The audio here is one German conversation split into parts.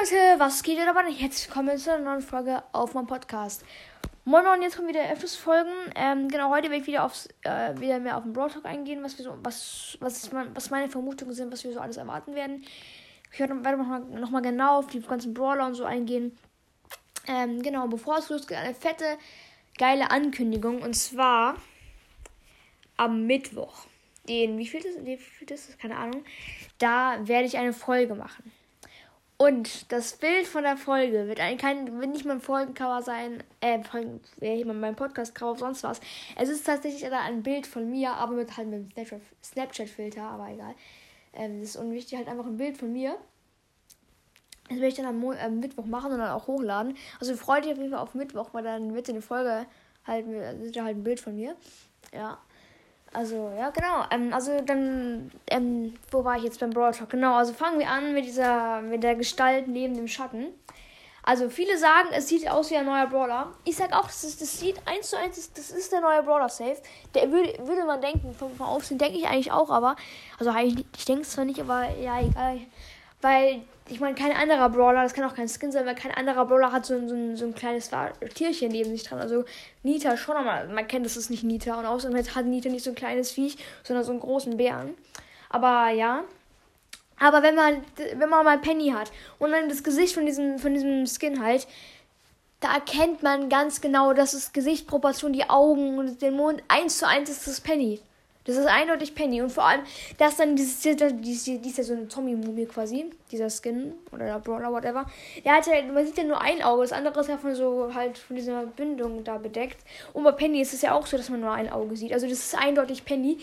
Leute, was geht ihr aber nicht? Herzlich willkommen zu einer neuen Folge auf meinem Podcast. Moin und jetzt kommen wieder öfters Folgen. Ähm, genau, heute werde ich wieder, aufs, äh, wieder mehr auf den Broad Talk eingehen, was, wir so, was, was, mein, was meine Vermutungen sind, was wir so alles erwarten werden. Ich werde nochmal noch mal genau auf die ganzen Brawler und so eingehen. Ähm, genau, bevor es losgeht, eine fette, geile Ankündigung. Und zwar am Mittwoch. Den, wie viel ist das? Keine Ahnung. Da werde ich eine Folge machen. Und das Bild von der Folge wird, ein, kein, wird nicht mein Folgencover sein, äh, äh, mein Podcast-Cover, sonst was. Es ist tatsächlich ein Bild von mir, aber mit halt mit einem Snapchat-Filter, aber egal. Ähm, das ist unwichtig, halt einfach ein Bild von mir. Das werde ich dann am, Mo am Mittwoch machen und dann auch hochladen. Also freut euch auf jeden Fall auf Mittwoch, weil dann wird eine Folge halt, wird halt ein Bild von mir. Ja. Also, ja, genau. Ähm, also dann, ähm, wo war ich jetzt beim Brawl Talk? Genau, also fangen wir an mit dieser, mit der Gestalt neben dem Schatten. Also viele sagen, es sieht aus wie ein neuer Brawler. Ich sag auch, das, ist, das sieht eins zu eins, das, ist der neue Brawler Safe. Der würde, würde man denken, vom, vom Aufsehen denke ich eigentlich auch, aber, also eigentlich, ich denke es zwar nicht, aber ja, egal. Weil, ich meine, kein anderer Brawler, das kann auch kein Skin sein, weil kein anderer Brawler hat so, ein, so, ein, so ein kleines Tierchen neben sich dran. Also Nita schon, aber man kennt, das ist nicht Nita. Und außerdem hat Nita nicht so ein kleines Viech, sondern so einen großen Bären. Aber ja. Aber wenn man, wenn man mal Penny hat und dann das Gesicht von diesem, von diesem Skin halt, da erkennt man ganz genau, dass das Gesichtsproportion, die Augen und den Mond eins zu eins ist das Penny. Das ist eindeutig Penny. Und vor allem, dass dann dieses, die ist ja so eine Zombie-Mumie quasi, dieser Skin oder der Brawler, whatever. Der hat ja, man sieht ja nur ein Auge, das andere ist ja von so halt von dieser Bindung da bedeckt. Und bei Penny ist es ja auch so, dass man nur ein Auge sieht. Also das ist eindeutig Penny.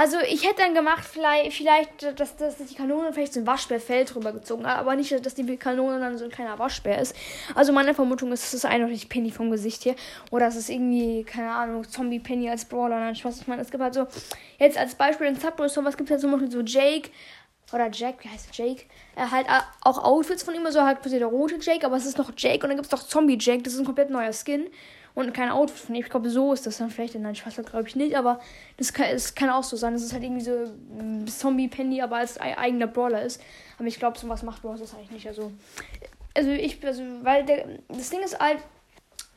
Also ich hätte dann gemacht, vielleicht, vielleicht dass, dass die Kanone vielleicht so ein Waschbärfell drüber gezogen hat, aber nicht, dass die Kanone dann so ein kleiner Waschbär ist. Also meine Vermutung ist, es ist eindeutig Penny vom Gesicht hier. Oder es ist irgendwie, keine Ahnung, Zombie Penny als Brawler. Nein, Spaß. Ich meine, es gibt halt so, jetzt als Beispiel in Subway was gibt es halt zum Beispiel so Jake oder Jack, wie heißt Jake? Er halt auch Outfits von ihm, so halt der rote Jake, aber es ist noch Jake und dann gibt es noch Zombie Jake, das ist ein komplett neuer Skin und kein Outfit von ihm. Ich glaube, so ist das dann vielleicht. Nein, Spaß, glaube ich nicht, aber das kann, das kann auch so sein. Das ist halt irgendwie so ein Zombie Penny, aber als eigener Brawler ist. Aber ich glaube, sowas macht Bros. das eigentlich nicht. Also, also ich, also, weil der, das Ding ist halt,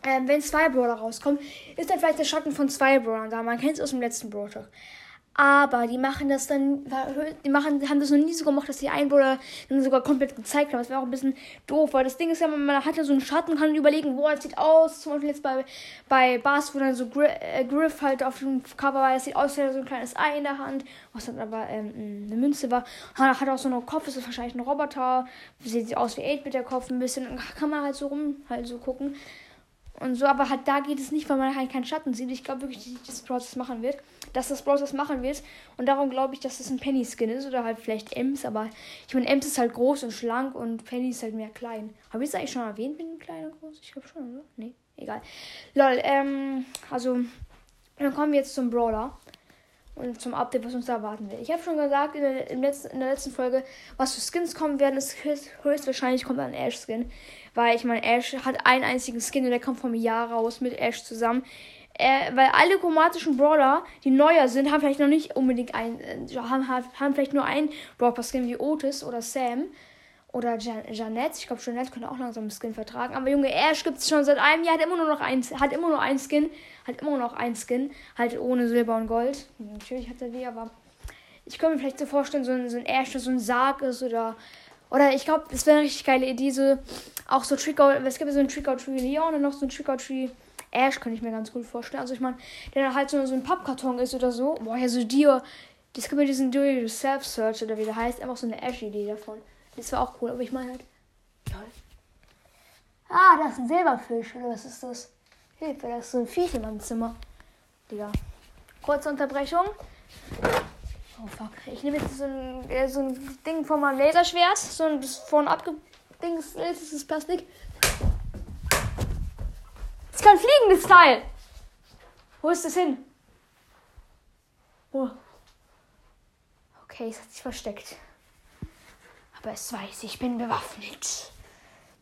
äh, wenn zwei Brawler rauskommen, ist dann vielleicht der Schatten von zwei Brawlern da. Man kennt es aus dem letzten Brawl aber die machen das dann, die machen, haben das noch nie so gemacht, dass die Einwohner dann sogar komplett gezeigt haben. Das wäre auch ein bisschen doof, weil das Ding ist ja, man hat ja so einen Schatten, kann überlegen, wo er sieht aus. Zum Beispiel jetzt bei, bei Bars, wo dann so Griff, äh, Griff halt auf dem Cover war, das sieht aus, wie so ein kleines Ei in der Hand, was dann aber ähm, eine Münze war. Hat, hat auch so einen Kopf, das ist wahrscheinlich ein Roboter. Sieht aus wie 8 mit der Kopf ein bisschen. Dann kann man halt so rum, halt so gucken und so, aber halt da geht es nicht, weil man halt keinen Schatten sieht. Ich glaube wirklich, dass das Process machen wird. Dass das Process machen wird. Und darum glaube ich, dass das ein Penny-Skin ist. Oder halt vielleicht Ems. Aber ich meine, Ems ist halt groß und schlank und Penny ist halt mehr klein. Habe ich es eigentlich schon erwähnt mit dem kleinen und groß? Ich glaube schon, oder? Nee, egal. Lol, ähm, also, dann kommen wir jetzt zum Brawler und zum Update, was uns da erwarten wird. Ich habe schon gesagt in der, letzten, in der letzten Folge, was für Skins kommen werden. Höchst, höchstwahrscheinlich kommt ein Ash-Skin. Weil ich meine, Ash hat einen einzigen Skin und der kommt vom Jahr raus mit Ash zusammen. Äh, weil alle chromatischen Brawler, die neuer sind, haben vielleicht noch nicht unbedingt einen, äh, haben, haben vielleicht nur einen Brawler-Skin wie Otis oder Sam. Oder Jan. Ich glaube, Janette könnte auch langsam einen Skin vertragen. Aber Junge, Ash gibt es schon seit einem Jahr. Hat immer nur noch ein, hat immer nur ein Skin. Hat immer noch ein Skin. Halt ohne Silber und Gold. Natürlich hat er die, aber ich könnte mir vielleicht so vorstellen, so ein, so ein Ash, so ein Sarg ist oder. Oder ich glaube, es wäre eine richtig geile Idee, so auch so Trick out, es gibt so ein Trick or Tree Leon und noch so ein Trick or Tree Ash, könnte ich mir ganz gut vorstellen. Also ich meine, der halt so, so ein Pappkarton ist oder so. Boah, ja, so Dio. Das gibt ja diesen Do-It-Yourself-Search oder wie der heißt. Einfach so eine Ash-Idee davon. Das war auch cool, aber ich meine halt. Toll. Ah, da ist ein Silberfisch. Oder was ist das? Hilfe, da ist so ein Viech in meinem Zimmer. Digga. Kurze Unterbrechung. Oh fuck. Ich nehme jetzt so ein, äh, so ein Ding von meinem Laserschwert. So ein das das ist Plastik. Es kann fliegen, das Teil. Wo ist das hin? Oh. Okay, es hat sich versteckt. Aber es weiß, ich bin bewaffnet.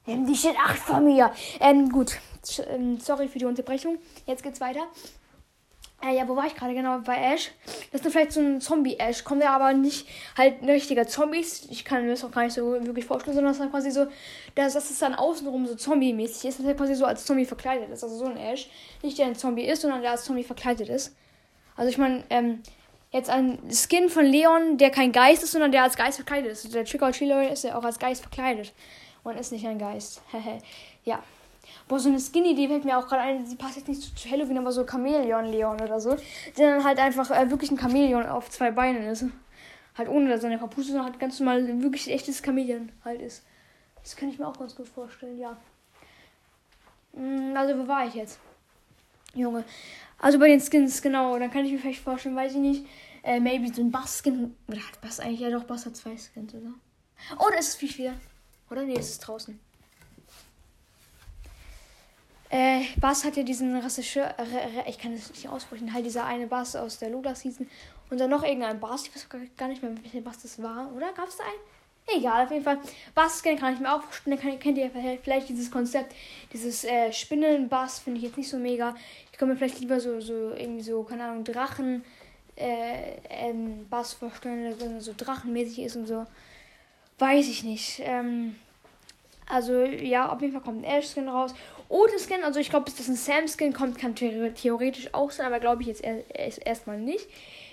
Nimm dich in Acht vor mir. Ähm, gut. Ähm, sorry für die Unterbrechung. Jetzt geht's weiter. Äh, ja, wo war ich gerade genau? Bei Ash. Das ist vielleicht so ein Zombie-Ash. Kommt ja aber nicht halt richtiger Zombies. Ich kann mir das auch gar nicht so wirklich vorstellen, sondern das ist quasi so, dass, dass es dann außenrum so Zombie-mäßig ist. Das ist halt quasi so als Zombie verkleidet ist. Also so ein Ash. Nicht der ein Zombie ist, sondern der als Zombie verkleidet ist. Also ich meine, ähm, jetzt ein Skin von Leon, der kein Geist ist, sondern der als Geist verkleidet ist. Der Trick or Treat ist ja auch als Geist verkleidet. Und ist nicht ein Geist. ja. Boah, so eine Skinny-Idee fällt mir auch gerade ein. Sie passt jetzt nicht zu Halloween, aber so Chamäleon-Leon oder so. Der dann halt einfach äh, wirklich ein Chamäleon auf zwei Beinen ist. Halt ohne seine Kapuze, sondern halt ganz normal wirklich echtes Chamäleon halt ist. Das kann ich mir auch ganz gut vorstellen, ja. Mm, also, wo war ich jetzt? Junge. Also bei den Skins, genau. Dann kann ich mir vielleicht vorstellen, weiß ich nicht. Äh, maybe so ein Bass-Skin. Oder hat Bass eigentlich? Ja, doch, Bass hat zwei Skins, oder? Oh, da ist es viel wieder. Oder? Nee, es ist draußen. Äh, Bass hat ja diesen Regisseur, ich kann das nicht aussprechen, halt dieser eine Bass aus der Lola Season und dann noch irgendein Bass, ich weiß gar nicht mehr, welcher Bass das war, oder? Gab es da einen? Egal, auf jeden Fall. Bass kann ich mir auch vorstellen, kann, kennt ihr vielleicht dieses Konzept, dieses äh, Spinnenbass finde ich jetzt nicht so mega. Ich kann mir vielleicht lieber so, so irgendwie so, keine Ahnung, Drachen äh, ähm, Bass vorstellen, der so drachenmäßig ist und so. Weiß ich nicht. Ähm, also ja, auf jeden Fall kommt ein Ash-Skin raus. Otis-Skin, also ich glaube, bis das ein Sam-Skin kommt, kann theoretisch auch sein, aber glaube ich jetzt erstmal nicht.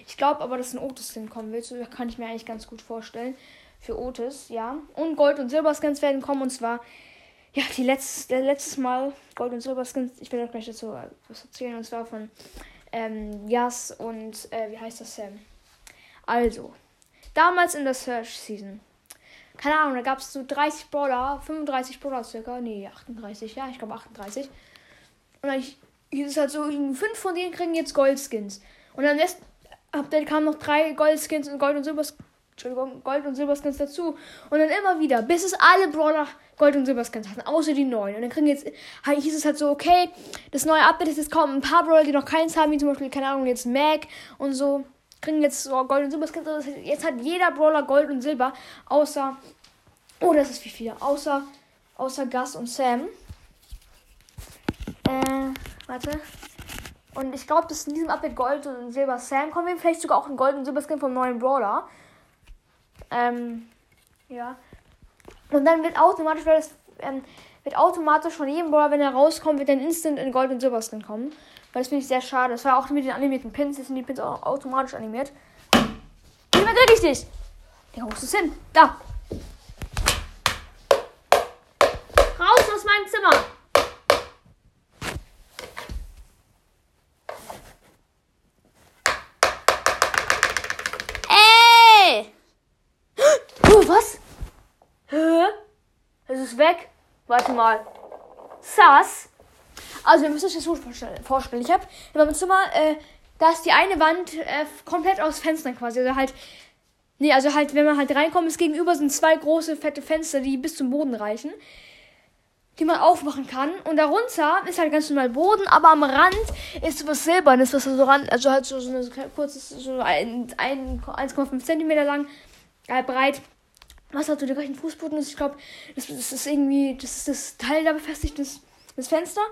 Ich glaube aber, dass ein Otis-Skin kommen wird. So kann ich mir eigentlich ganz gut vorstellen. Für Otis, ja. Und Gold- und Silber-Skins werden kommen. Und zwar, ja, die letzte, letztes Mal Gold- und Silber-Skins. Ich werde gleich dazu was erzählen. Und zwar von ähm, Jas und, äh, wie heißt das, Sam? Also, damals in der Search-Season keine Ahnung, da gab es so 30 Brawler, 35 Brawler circa, nee, 38, ja, ich glaube 38. Und dann hieß es halt so, fünf von denen kriegen jetzt Goldskins. Und dann erst, dann kamen noch drei Goldskins und Gold- und Silberskins. Entschuldigung, Gold- und Silberskins dazu. Und dann immer wieder, bis es alle Brawler Gold- und Silberskins hatten, außer die neuen. Und dann kriegen jetzt, halt, hieß es halt so, okay, das neue Update ist jetzt kaum ein paar Brawler, die noch keins haben, wie zum Beispiel, keine Ahnung, jetzt Mac und so kriegen jetzt so Gold und Silberskins. Also jetzt hat jeder Brawler Gold und Silber, außer. Oh, das ist wie viel. Außer, außer Gus und Sam. Äh, warte. Und ich glaube, dass in diesem Update Gold und Silber Sam kommen. Vielleicht sogar auch ein Gold und Silberskin vom neuen Brawler. Ähm, ja. Und dann wird automatisch, weil das, ähm, wird automatisch von jedem Brawler, wenn er rauskommt, wird dann instant in Gold und Silberskin kommen. Weil das finde ich sehr schade. Das war auch mit den animierten Pins. Jetzt sind die Pins auch automatisch animiert. Wie weit ich dich? Digga, wo ist es hin? Da. Raus aus meinem Zimmer. Ey! Oh, was? Hä? Es ist weg. Warte mal. Sass? Also, ihr müsst euch das so vorstellen. Ich habe in meinem Zimmer, äh, da ist die eine Wand äh, komplett aus Fenstern quasi. Also halt, nee, also halt, wenn man halt reinkommt, ist gegenüber sind zwei große, fette Fenster, die bis zum Boden reichen, die man aufmachen kann. Und darunter ist halt ganz normal Boden, aber am Rand ist sowas Silbernes, was so ran, also halt so, so eine so kurzes, so ein, ein 1,5 Zentimeter lang, äh, breit was halt so der gleichen Fußboden ist. Ich glaube, das, das, ist irgendwie, das ist das Teil da befestigt, das, das Fenster.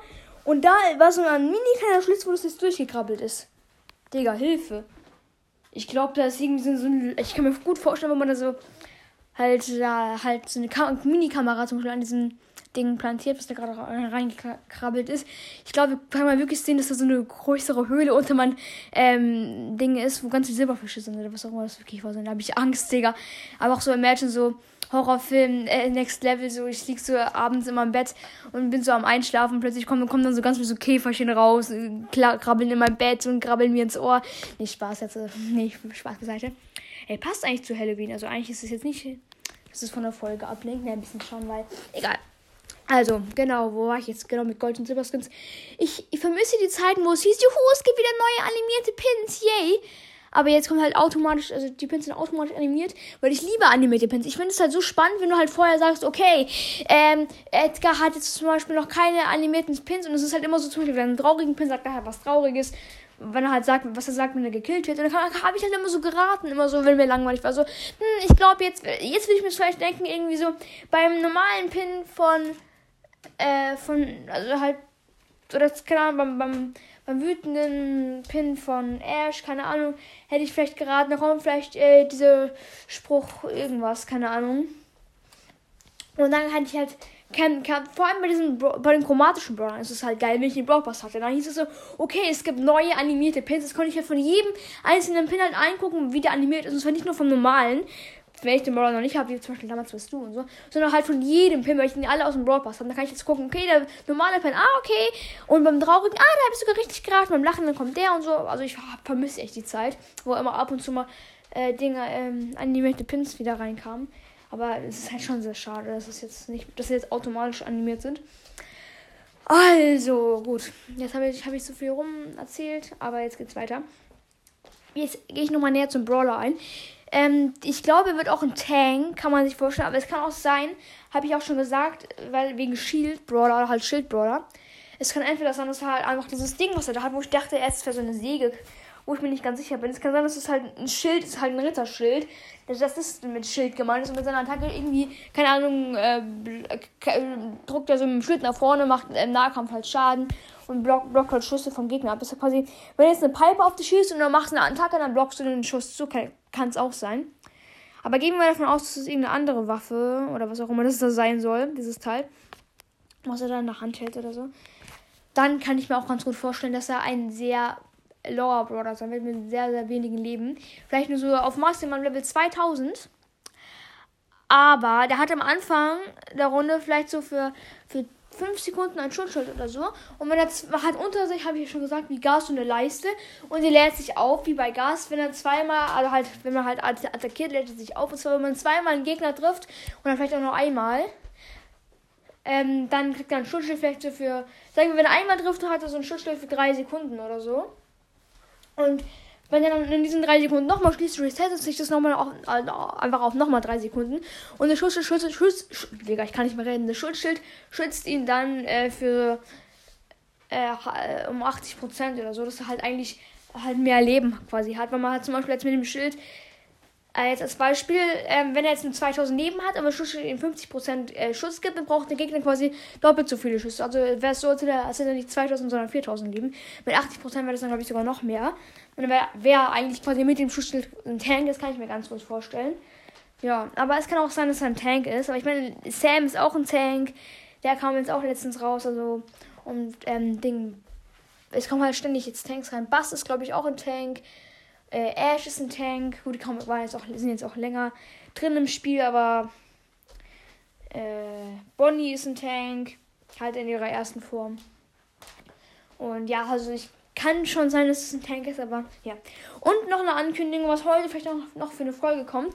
Und da war so ein mini kleiner Schlitz, wo das jetzt durchgekrabbelt ist. Digga, Hilfe. Ich glaube, da ist irgendwie so ein. Ich kann mir gut vorstellen, wenn man da so halt da halt so eine Mini-Kamera zum Beispiel an diesem Ding plantiert, was da gerade reingekrabbelt ist. Ich glaube, kann man wirklich sehen, dass da so eine größere Höhle unter meinem ähm, Ding ist, wo ganz viele Silberfische sind oder was auch immer das wirklich war. Da habe ich Angst, Digga. Aber auch so Imagine so Horrorfilm, äh, Next Level, so ich lieg so abends in meinem Bett und bin so am Einschlafen. Plötzlich kommen, kommen dann so ganz viele so Käferchen raus, äh, krabbeln in mein Bett und krabbeln mir ins Ohr. Nicht Spaß jetzt, äh, nee, Spaß beiseite. Ey, passt eigentlich zu Halloween. Also eigentlich ist es jetzt nicht, dass es von der Folge ablenkt. Ne, ein bisschen schauen, weil, egal. Also, genau, wo war ich jetzt? Genau, mit Gold- und Silberskins. Ich, ich vermisse die Zeiten, wo es hieß, juhu, es gibt wieder neue animierte Pins, yay. Aber jetzt kommt halt automatisch, also die Pins sind automatisch animiert, weil ich liebe animierte Pins. Ich finde es halt so spannend, wenn du halt vorher sagst, okay, ähm, Edgar hat jetzt zum Beispiel noch keine animierten Pins und es ist halt immer so, zum Beispiel, wenn er einen traurigen Pin sagt, er hat was Trauriges, wenn er halt sagt, was er sagt, wenn er gekillt wird. Und dann habe ich halt immer so geraten, immer so, wenn mir langweilig war. So, hm, ich glaube, jetzt, jetzt will ich mir vielleicht denken, irgendwie so, beim normalen Pin von, äh, von, also halt, oder keine Ahnung, beim, beim beim wütenden Pin von Ash, keine Ahnung, hätte ich vielleicht geraten, kommt vielleicht äh, dieser Spruch, irgendwas, keine Ahnung. Und dann hatte ich halt, kann, kann, vor allem bei diesen, bei den chromatischen Brawlern ist es halt geil, wenn ich den Brawl hatte. Dann hieß es so, okay, es gibt neue animierte Pins. Das konnte ich halt von jedem einzelnen Pin halt eingucken, wie der animiert ist. Und zwar nicht nur vom normalen, wenn ich den Brawler noch nicht habe, wie zum Beispiel damals warst du und so, sondern halt von jedem Pin, weil ich die alle aus dem Pass habe. Dann kann ich jetzt gucken, okay, der normale Pin, ah, okay. Und beim traurigen, ah, da habe ich sogar richtig geraten. Beim Lachen, dann kommt der und so. Also ich vermisse echt die Zeit, wo immer ab und zu mal äh, Dinge, ähm, animierte Pins wieder reinkamen. Aber es ist halt schon sehr schade, dass es jetzt nicht, dass sie jetzt automatisch animiert sind. Also, gut. Jetzt habe ich, hab ich so viel rum erzählt, aber jetzt geht's weiter. Jetzt gehe ich nochmal näher zum Brawler ein. Ähm, ich glaube, er wird auch ein Tank, kann man sich vorstellen. Aber es kann auch sein, habe ich auch schon gesagt, weil wegen Shield Brawler oder halt Schild Brawler. Es kann entweder sein, dass er halt einfach dieses Ding, was er da hat, wo ich dachte, er ist für so eine Säge, wo ich mir nicht ganz sicher bin. Es kann sein, dass es halt ein Schild ist, halt ein Ritterschild. Das ist mit Schild gemeint ist und mit seiner Attacke irgendwie, keine Ahnung, äh, druckt er so mit dem Schild nach vorne, macht im Nahkampf halt Schaden und blockt, blockt halt Schüsse vom Gegner ab. Das ist quasi, wenn jetzt eine Pipe auf dich schießt und dann machst eine Attacke, dann blockst du den Schuss zu. Kann es auch sein. Aber gehen wir davon aus, dass es irgendeine andere Waffe oder was auch immer das da sein soll, dieses Teil. Was er da in der Hand hält oder so. Dann kann ich mir auch ganz gut vorstellen, dass er ein sehr Lower Brother sein wird mit sehr, sehr wenigen Leben. Vielleicht nur so auf maximal Level 2000. Aber der hat am Anfang der Runde vielleicht so für, für 5 Sekunden ein Schutzschild oder so. Und wenn er hat unter sich, habe ich ja schon gesagt, wie Gas und eine Leiste. Und die lädt sich auf, wie bei Gas. Wenn er zweimal, also halt, wenn man halt attackiert, lädt er sich auf. Und zwar, wenn man zweimal einen Gegner trifft und dann vielleicht auch noch einmal. Ähm, dann kriegt er ein Schutzschild vielleicht so für, sagen wir, wenn er einmal trifft, hat er so ein Schutzschild für 3 Sekunden oder so. Und wenn er dann in diesen drei Sekunden nochmal schließt, resettet sich das nochmal auf, also einfach auf nochmal drei Sekunden. Und der Schutzschild, Schutz, Schutz, Schutz, Digga, ich kann nicht mehr reden. Der Schutzschild schützt ihn dann äh, für äh, um 80% oder so, dass er halt eigentlich halt mehr Leben quasi hat. Weil man halt zum Beispiel jetzt mit dem Schild als Beispiel, ähm, wenn er jetzt ein 2000 Leben hat, aber Schuss ihm 50% äh, Schuss gibt, dann braucht der Gegner quasi doppelt so viele Schüsse. Also wäre es so, als hätte er, nicht 2000, sondern 4000 Leben. Mit 80% wäre das dann, glaube ich, sogar noch mehr. Und dann wäre wär eigentlich quasi mit dem Schutzschild ein Tank, das kann ich mir ganz gut vorstellen. Ja, aber es kann auch sein, dass er ein Tank ist. Aber ich meine, Sam ist auch ein Tank. Der kam jetzt auch letztens raus, also. Und, ähm, Ding. Es kommen halt ständig jetzt Tanks rein. Bass ist, glaube ich, auch ein Tank. Äh, Ash ist ein Tank. Gut, die kommen, jetzt auch, sind jetzt auch länger drin im Spiel, aber äh, Bonnie ist ein Tank. Halt in ihrer ersten Form. Und ja, also ich kann schon sein, dass es ein Tank ist, aber ja. Und noch eine Ankündigung, was heute vielleicht noch, noch für eine Folge kommt.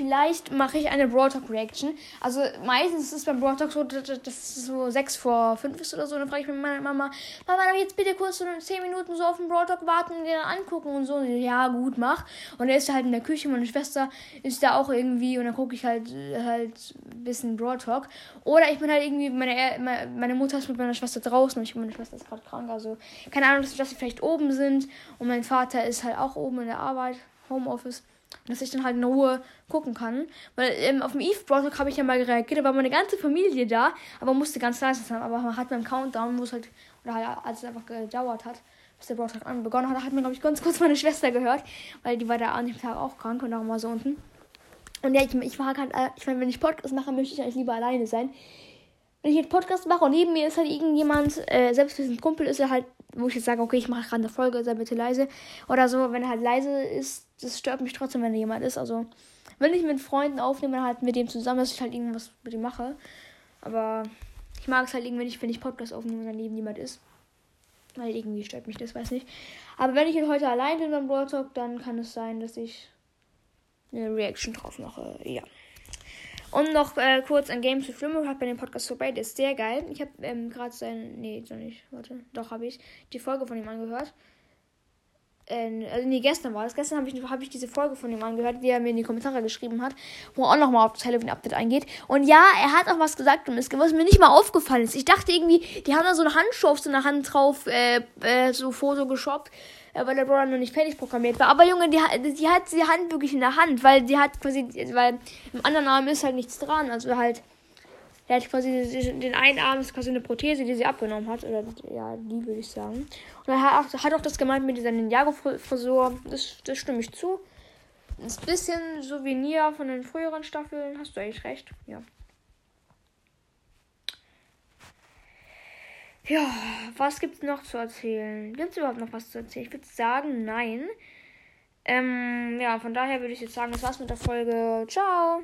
Vielleicht mache ich eine Brawl Talk Reaction. Also meistens ist es beim Brawl Talk so, dass es so 6 vor 5 ist oder so. Dann frage ich meine Mama, Mama, jetzt bitte kurz so 10 Minuten so auf den Brawl Talk warten und den angucken und so. Und ja, gut, mach. Und er ist halt in der Küche, meine Schwester ist da auch irgendwie und dann gucke ich halt halt ein bisschen Brawl Talk. Oder ich bin halt irgendwie, meine, meine Mutter ist mit meiner Schwester draußen und ich meine Schwester ist gerade krank. Also keine Ahnung, dass sie vielleicht oben sind. Und mein Vater ist halt auch oben in der Arbeit, Homeoffice dass ich dann halt in Ruhe gucken kann. Weil ähm, auf dem Eve Broadcast habe ich ja mal reagiert, da war meine ganze Familie da, aber musste ganz leise sein. Aber man hat beim Countdown, wo es halt, oder halt, als es einfach gedauert hat, bis der Broadcast an begonnen hat, hat mir, glaube ich, ganz kurz meine Schwester gehört, weil die war da an dem Tag auch krank und darum war so unten. Und ja, ich, ich war halt, äh, ich meine, wenn ich Podcast mache, möchte ich eigentlich lieber alleine sein. Wenn ich jetzt Podcast mache und neben mir ist halt irgendjemand, äh, selbst wenn es ein Kumpel ist, er halt, wo ich jetzt sage, okay, ich mache gerade eine Folge, sei bitte leise. Oder so, wenn er halt leise ist, das stört mich trotzdem, wenn da jemand ist. Also, wenn ich mit Freunden aufnehme, dann halt mit dem zusammen, dass ich halt irgendwas mit ihm mache. Aber ich mag es halt irgendwie nicht, wenn ich Podcast aufnehme und daneben jemand ist. Weil irgendwie stört mich das, weiß nicht. Aber wenn ich jetzt heute allein bin beim Brawl Talk, dann kann es sein, dass ich eine Reaction drauf mache. Ja. Und noch äh, kurz ein Game to Film hat bei dem Podcast vorbei. Der ist sehr geil. Ich habe ähm, gerade sein. Nee, doch nicht. Warte. Doch, habe ich die Folge von ihm angehört äh, also nee, gestern war das. Gestern habe ich, hab ich diese Folge von ihm angehört, die er mir in die Kommentare geschrieben hat, wo er auch nochmal auf das Halloween-Update eingeht. Und ja, er hat auch was gesagt und es, was mir nicht mal aufgefallen ist. Ich dachte irgendwie, die haben da so eine Handschuhe auf so eine Hand drauf, äh, äh, so Foto geshoppt, äh, weil der Brawler noch nicht fertig programmiert war. Aber Junge, die, die hat die Hand wirklich in der Hand, weil die hat quasi, weil im anderen Arm ist halt nichts dran. Also halt, Der hat quasi den einen Arm ist quasi eine Prothese, die sie abgenommen hat. Oder ja, die würde ich sagen. Und er hat auch, das gemeint mit dieser Ninjago-Frisur. Das, das stimme ich zu. Ist ein bisschen Souvenir von den früheren Staffeln. Hast du eigentlich recht. Ja. Ja, was gibt's noch zu erzählen? Gibt's überhaupt noch was zu erzählen? Ich würde sagen, nein. Ähm, ja, von daher würde ich jetzt sagen, das war's mit der Folge. Ciao!